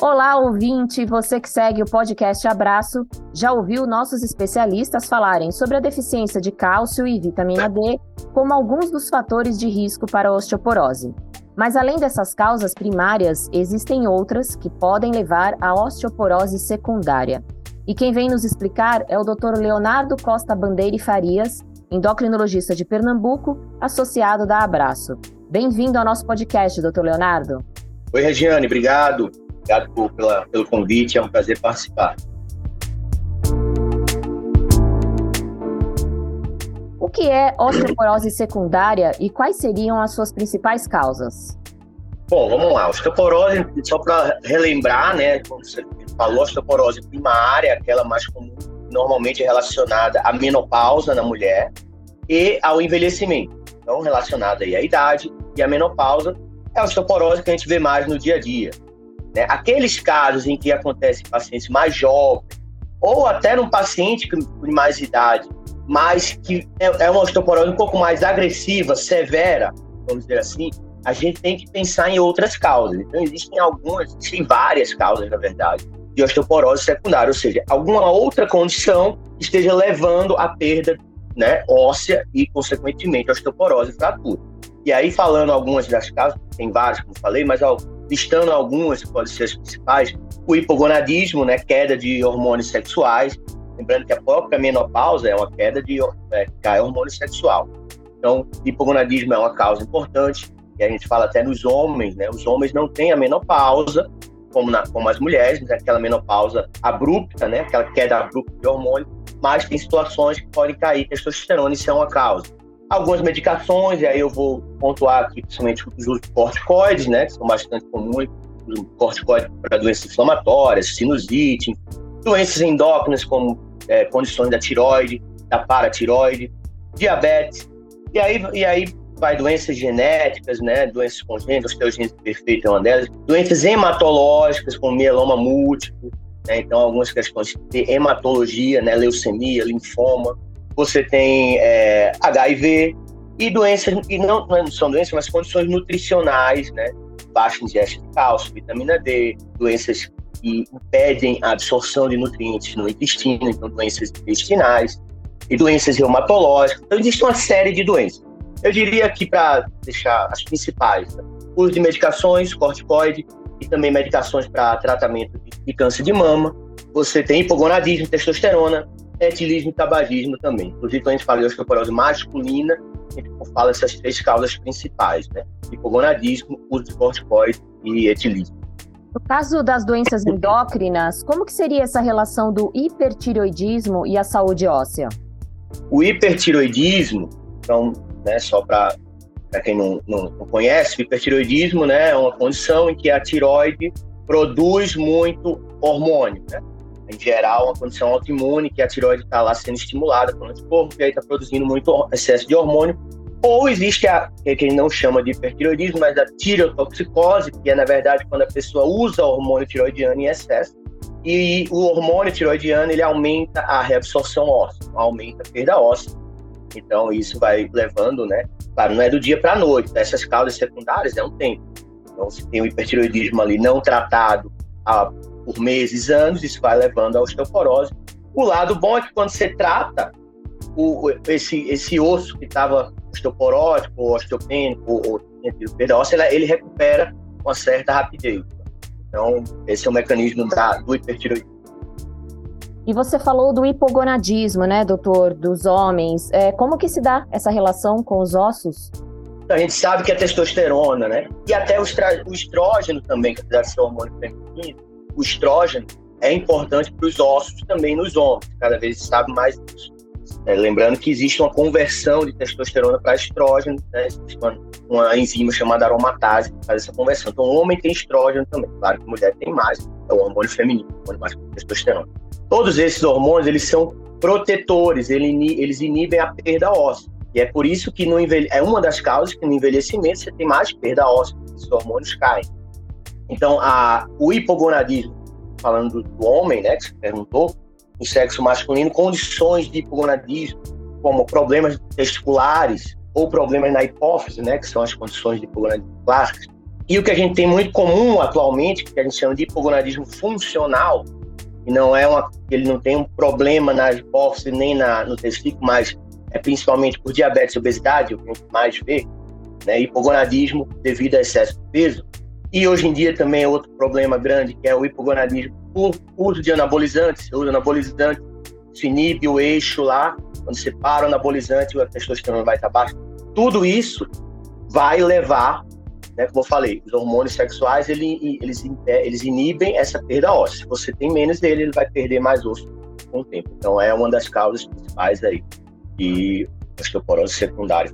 Olá, ouvinte, você que segue o podcast Abraço, já ouviu nossos especialistas falarem sobre a deficiência de cálcio e vitamina D como alguns dos fatores de risco para a osteoporose. Mas além dessas causas primárias, existem outras que podem levar à osteoporose secundária. E quem vem nos explicar é o Dr. Leonardo Costa Bandeira Farias, endocrinologista de Pernambuco, associado da Abraço. Bem-vindo ao nosso podcast, Dr. Leonardo. Oi, Regiane, obrigado. Obrigado por, pela, pelo convite, é um prazer participar. O que é osteoporose secundária e quais seriam as suas principais causas? Bom, vamos lá. Osteoporose, só para relembrar, né, como você falou, osteoporose primária, aquela mais comum, normalmente relacionada à menopausa na mulher e ao envelhecimento. Então, relacionada aí à idade e à menopausa, é a osteoporose que a gente vê mais no dia a dia. Né? Aqueles casos em que acontece em pacientes mais jovens, ou até num paciente com mais idade, mas que é, é uma osteoporose um pouco mais agressiva, severa, vamos dizer assim, a gente tem que pensar em outras causas. Então, existem algumas, existem várias causas, na verdade, de osteoporose secundária, ou seja, alguma outra condição que esteja levando à perda né, óssea e, consequentemente, osteoporose e fratura. E aí, falando algumas das causas, tem várias, como falei, mas ó, listando algumas, que podem ser as principais, o hipogonadismo, né, queda de hormônios sexuais, lembrando que a própria menopausa é uma queda de é, cai hormônio sexual. Então, hipogonadismo é uma causa importante, e a gente fala até nos homens, né, os homens não têm a menopausa, como, na, como as mulheres, né, aquela menopausa abrupta, né, aquela queda abrupta de hormônio, mas tem situações que podem cair testosterona, isso é uma causa algumas medicações, e aí eu vou pontuar aqui principalmente os usos de corticoides, né, que são bastante comuns, corticoides para doenças inflamatórias, sinusite, doenças endócrinas como é, condições da tiroide, da paratiroide, diabetes, e aí, e aí vai doenças genéticas, né, doenças congênitas, osteogênese perfeita é uma delas, doenças hematológicas como mieloma múltiplo, né, então algumas questões de hematologia, né, leucemia, linfoma, você tem é, HIV e doenças, e não, não são doenças, mas condições nutricionais, né? Baixa ingestão de cálcio, vitamina D, doenças que impedem a absorção de nutrientes no intestino, então doenças intestinais, e doenças reumatológicas. Então, existe uma série de doenças. Eu diria que, para deixar as principais, né? uso de medicações, corticoide, e também medicações para tratamento de câncer de mama. Você tem hipogonadismo, testosterona, etilismo e tabagismo também. Inclusive, quando a gente fala de osteoporose masculina, a gente fala essas três causas principais, né? Hipogonadismo, uso de corticoide e etilismo. No caso das doenças endócrinas, como que seria essa relação do hipertiroidismo e a saúde óssea? O hipertiroidismo, então, né, só para quem não, não, não, conhece, o hipertiroidismo né, é uma condição em que a tiroide produz muito hormônio, né? Em geral, uma condição autoimune, que a tiroide está lá sendo estimulada pelo anticorpo, e aí está produzindo muito excesso de hormônio. Ou existe a que a gente não chama de hipertiroidismo, mas a tireotoxicose, que é, na verdade, quando a pessoa usa o hormônio tiroidiano em excesso, e o hormônio tiroidiano ele aumenta a reabsorção óssea, aumenta a perda óssea. Então, isso vai levando, né? Claro, não é do dia para a noite, tá? essas causas secundárias é um tempo. Então, se tem o hipertiroidismo ali não tratado a por meses, anos, isso vai levando à osteoporose. O lado bom é que quando você trata o, esse, esse osso que estava osteoporótico, ou osteopênico, ou, perdão, ele recupera com certa rapidez. Então, esse é o mecanismo da, do hipertiroidismo. E você falou do hipogonadismo, né, doutor, dos homens. É, como que se dá essa relação com os ossos? A gente sabe que a testosterona, né, e até o, o estrógeno também, que apesar de ser hormônio feminino, o estrógeno é importante para os ossos também nos homens, cada vez se sabe mais disso. É, lembrando que existe uma conversão de testosterona para estrógeno, né? uma, uma, enzima chamada aromatase que faz essa conversão. Então, o homem tem estrógeno também, claro que a mulher tem mais, é o hormônio feminino, o hormônio mais testosterona. Todos esses hormônios, eles são protetores, eles inibem a perda óssea. E é por isso que no envelhe... é uma das causas que no envelhecimento você tem mais perda óssea, esses hormônios caem. Então, a, o hipogonadismo, falando do, homem, né, que você perguntou, o sexo masculino, condições de hipogonadismo, como problemas testiculares ou problemas na hipófise, né, que são as condições de hipogonadismo clássicas, E o que a gente tem muito comum atualmente, que a gente chama de hipogonadismo funcional, e não é uma, ele não tem um problema na hipófise nem na, no testículo, mas é principalmente por diabetes e obesidade, o que a gente mais vê, né, hipogonadismo devido a excesso de peso. E hoje em dia também é outro problema grande, que é o hipogonadismo por uso de anabolizantes. Você usa anabolizante, se inibe o eixo lá, quando você para o anabolizante, a testosterona vai estar baixa. Tudo isso vai levar, né, como eu falei, os hormônios sexuais, ele, eles, eles inibem essa perda óssea. Se você tem menos dele, ele vai perder mais osso com o tempo. Então é uma das causas principais aí de osteoporose secundária.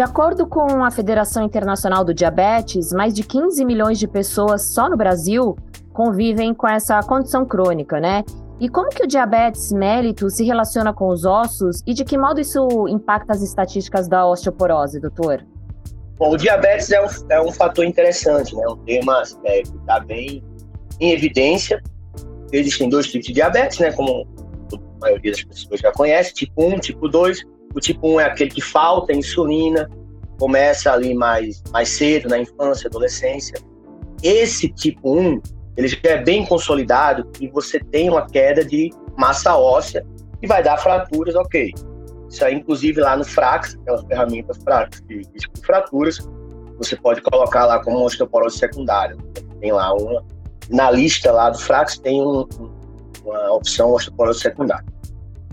De acordo com a Federação Internacional do Diabetes, mais de 15 milhões de pessoas só no Brasil convivem com essa condição crônica, né? E como que o diabetes mellitus se relaciona com os ossos e de que modo isso impacta as estatísticas da osteoporose, doutor? Bom, o diabetes é um, é um fator interessante, né? Um tema é, que está bem em evidência. Existem dois tipos de diabetes, né? Como a maioria das pessoas já conhece, tipo 1, tipo 2 o tipo 1 é aquele que falta insulina, começa ali mais, mais cedo, na infância, adolescência. Esse tipo 1, ele já é bem consolidado e você tem uma queda de massa óssea que vai dar fraturas, ok. Isso aí, inclusive, lá no Frax, aquela ferramenta Frax de de fraturas, você pode colocar lá como osteoporose secundária. Tem lá uma, na lista lá do Frax tem um, uma opção osteoporose secundária.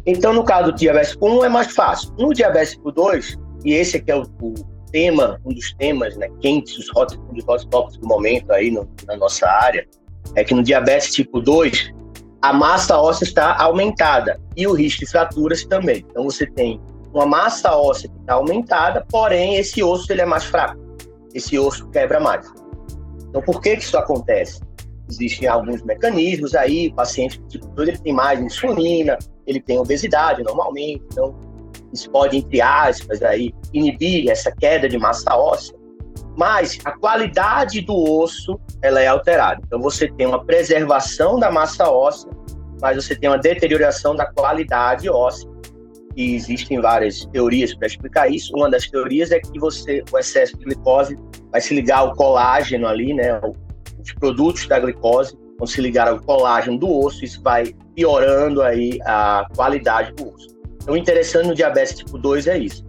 Então, no caso do diabetes tipo 1, é mais fácil. No diabetes tipo 2, e esse aqui é o, o tema, um dos temas né, quentes, os hot, um hot do momento aí no, na nossa área, é que no diabetes tipo 2, a massa óssea está aumentada e o risco de fraturas também. Então, você tem uma massa óssea que está aumentada, porém, esse osso ele é mais fraco. Esse osso quebra mais. Então, por que, que isso acontece? Existem alguns mecanismos aí, o paciente tipo 2 ele tem mais insulina, ele tem obesidade normalmente, então isso pode, entre aspas, aí, inibir essa queda de massa óssea, mas a qualidade do osso ela é alterada. Então você tem uma preservação da massa óssea, mas você tem uma deterioração da qualidade óssea. E existem várias teorias para explicar isso. Uma das teorias é que você, o excesso de glicose vai se ligar ao colágeno ali, né, os produtos da glicose vão se ligar ao colágeno do osso, isso vai piorando aí a qualidade do osso. Então, o interessante no diabetes tipo 2 é isso.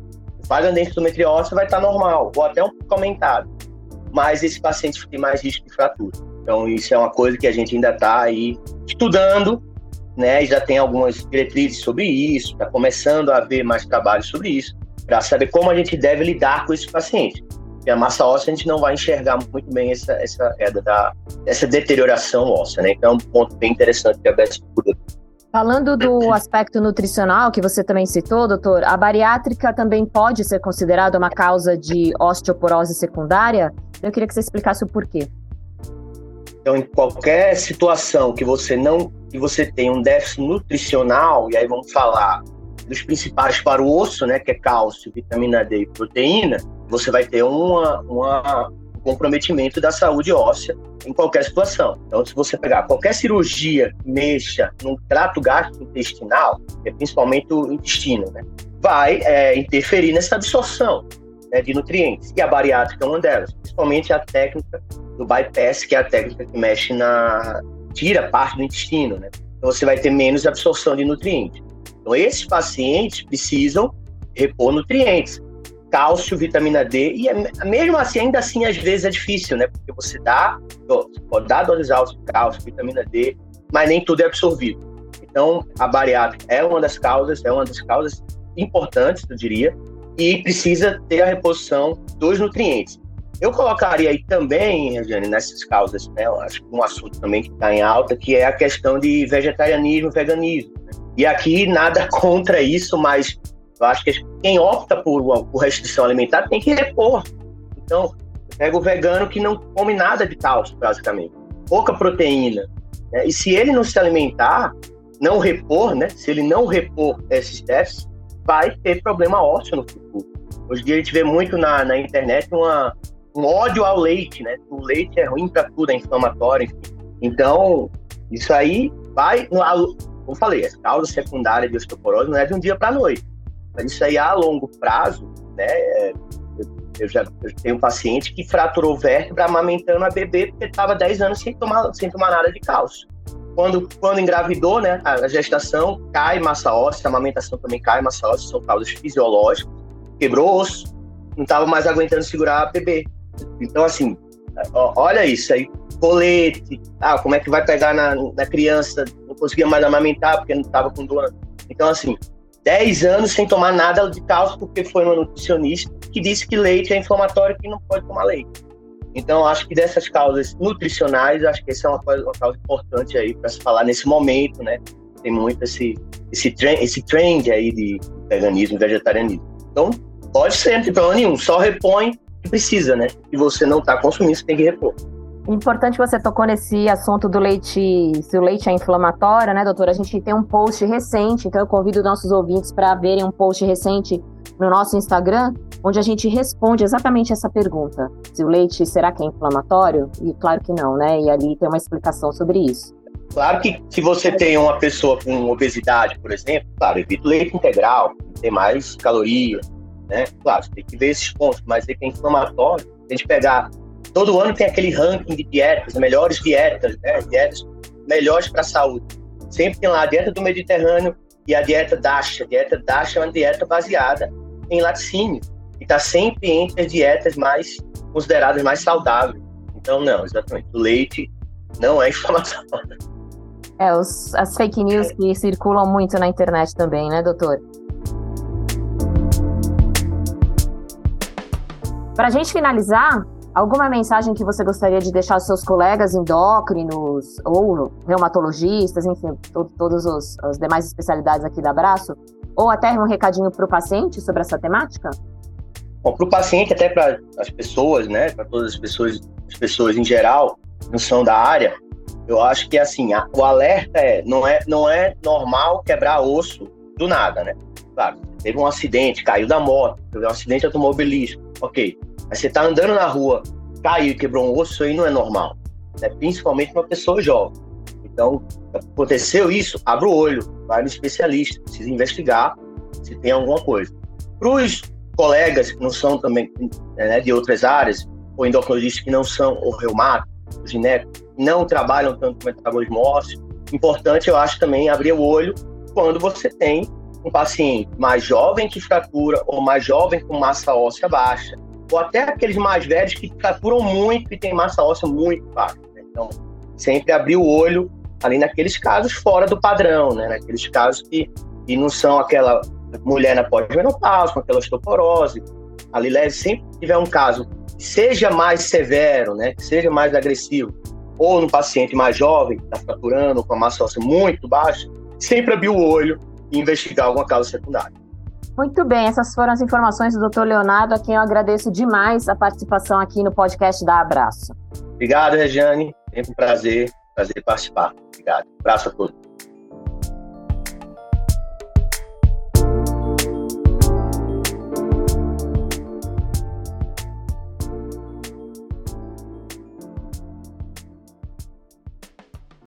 Faz a densitometria óssea vai estar normal, ou até um pouco aumentado, mas esse paciente tem mais risco de fratura. Então, isso é uma coisa que a gente ainda está aí estudando, né? Já tem algumas diretrizes sobre isso, está começando a haver mais trabalho sobre isso, para saber como a gente deve lidar com esse paciente a massa óssea a gente não vai enxergar muito bem essa, essa, da, essa deterioração óssea, né? Então é um ponto bem interessante tipo 2. Falando do aspecto nutricional que você também citou, doutor, a bariátrica também pode ser considerada uma causa de osteoporose secundária? Eu queria que você explicasse o porquê. Então, em qualquer situação que você não, que você tem um déficit nutricional, e aí vamos falar dos principais para o osso, né, que é cálcio, vitamina D e proteína, você vai ter uma, uma, um comprometimento da saúde óssea em qualquer situação. Então, se você pegar qualquer cirurgia que mexa no trato gastrointestinal, é principalmente o intestino, né, vai é, interferir nessa absorção né, de nutrientes. E a bariátrica é uma delas, principalmente a técnica do bypass, que é a técnica que mexe na. tira parte do intestino, né? Então você vai ter menos absorção de nutrientes. Então, esses pacientes precisam repor nutrientes, cálcio, vitamina D, e é, mesmo assim, ainda assim, às vezes é difícil, né? Porque você dá, você pode dar doses altas de cálcio, vitamina D, mas nem tudo é absorvido. Então, a bariátrica é uma das causas, é uma das causas importantes, eu diria, e precisa ter a reposição dos nutrientes. Eu colocaria aí também, Regiane, nessas causas, né, acho que um assunto também que está em alta, que é a questão de vegetarianismo, veganismo. Né? E aqui nada contra isso, mas eu acho que quem opta por, por restrição alimentar tem que repor. Então, pega o vegano que não come nada de cálcio, basicamente. Pouca proteína. Né? E se ele não se alimentar, não repor, né? Se ele não repor esses déficits, vai ter problema ósseo no futuro. Hoje em dia a gente vê muito na, na internet uma, um ódio ao leite, né? O leite é ruim para tudo, é inflamatório, enfim. Então, isso aí vai como falei, a causa secundária de osteoporose não é de um dia para a noite. Isso aí a longo prazo, né, é, Eu já eu tenho um paciente que fraturou vértebra amamentando a bebê porque estava 10 anos sem tomar, sem tomar nada de cálcio. Quando, quando engravidou, né, a gestação cai massa óssea, a amamentação também cai massa óssea, são causas fisiológicas. Quebrou osso, não estava mais aguentando segurar a bebê. Então, assim, olha isso aí, colete, ah, como é que vai pegar na, na criança, não conseguia mais amamentar porque não estava com dor. Então, assim, 10 anos sem tomar nada de cálcio porque foi uma nutricionista que disse que leite é inflamatório e que não pode tomar leite. Então, acho que dessas causas nutricionais, acho que essa é uma, coisa, uma causa importante aí para se falar nesse momento, né? Tem muito esse, esse, trend, esse trend aí de veganismo vegetarianismo. Então, pode ser, não tem problema nenhum. Só repõe que precisa, né? E você não está consumindo, você tem que repor. Importante você tocou nesse assunto do leite, se o leite é inflamatório, né, doutora? A gente tem um post recente, então eu convido nossos ouvintes para verem um post recente no nosso Instagram, onde a gente responde exatamente essa pergunta: se o leite será que é inflamatório? E claro que não, né? E ali tem uma explicação sobre isso. Claro que se você tem uma pessoa com obesidade, por exemplo, claro, evita leite integral, tem mais calorias, né? Claro, tem que ver esses pontos, mas ele é inflamatório. Se a gente pegar Todo ano tem aquele ranking de dietas, melhores dietas, né? Dietas melhores para a saúde. Sempre tem lá a dieta do Mediterrâneo e a dieta DASH. A dieta DASH é uma dieta baseada em laticínio e está sempre entre as dietas mais consideradas mais saudáveis. Então, não, exatamente. O leite não é inflamação. É, os, as fake news que circulam muito na internet também, né, doutor? Para a gente finalizar, Alguma mensagem que você gostaria de deixar aos seus colegas endócrinos ou reumatologistas, enfim, to todas as demais especialidades aqui da Abraço? Ou até um recadinho para o paciente sobre essa temática? Bom, para o paciente, até para as pessoas, né, para todas as pessoas, as pessoas em geral, não são da área, eu acho que assim, a, o alerta é não, é, não é normal quebrar osso do nada, né? Claro, teve um acidente, caiu da moto, teve um acidente automobilístico, ok. Mas você tá andando na rua, caiu e quebrou um osso, isso aí não é normal. Né? Principalmente uma pessoa jovem. Então, aconteceu isso, abre o olho, vai no especialista, precisa investigar se tem alguma coisa. Para os colegas que não são também né, de outras áreas, ou endocrinologistas que não são o reumato, o gineco, não trabalham tanto com metabolismo ósseo, importante eu acho também abrir o olho quando você tem um paciente mais jovem que fratura ou mais jovem com massa óssea baixa, ou até aqueles mais velhos que fraturam muito e têm massa óssea muito baixa. Né? Então, sempre abrir o olho ali naqueles casos fora do padrão, né? Naqueles casos que, que não são aquela mulher na pós-menopausa, com aquela osteoporose. Ali leve sempre que tiver um caso que seja mais severo, né? Que seja mais agressivo, ou no paciente mais jovem, que está fraturando com a massa óssea muito baixa, sempre abrir o olho e investigar alguma causa secundária. Muito bem, essas foram as informações do Dr. Leonardo, a quem eu agradeço demais a participação aqui no podcast da Abraço. Obrigado, Regiane. Sempre um prazer, prazer participar. Obrigado. Abraço a todos.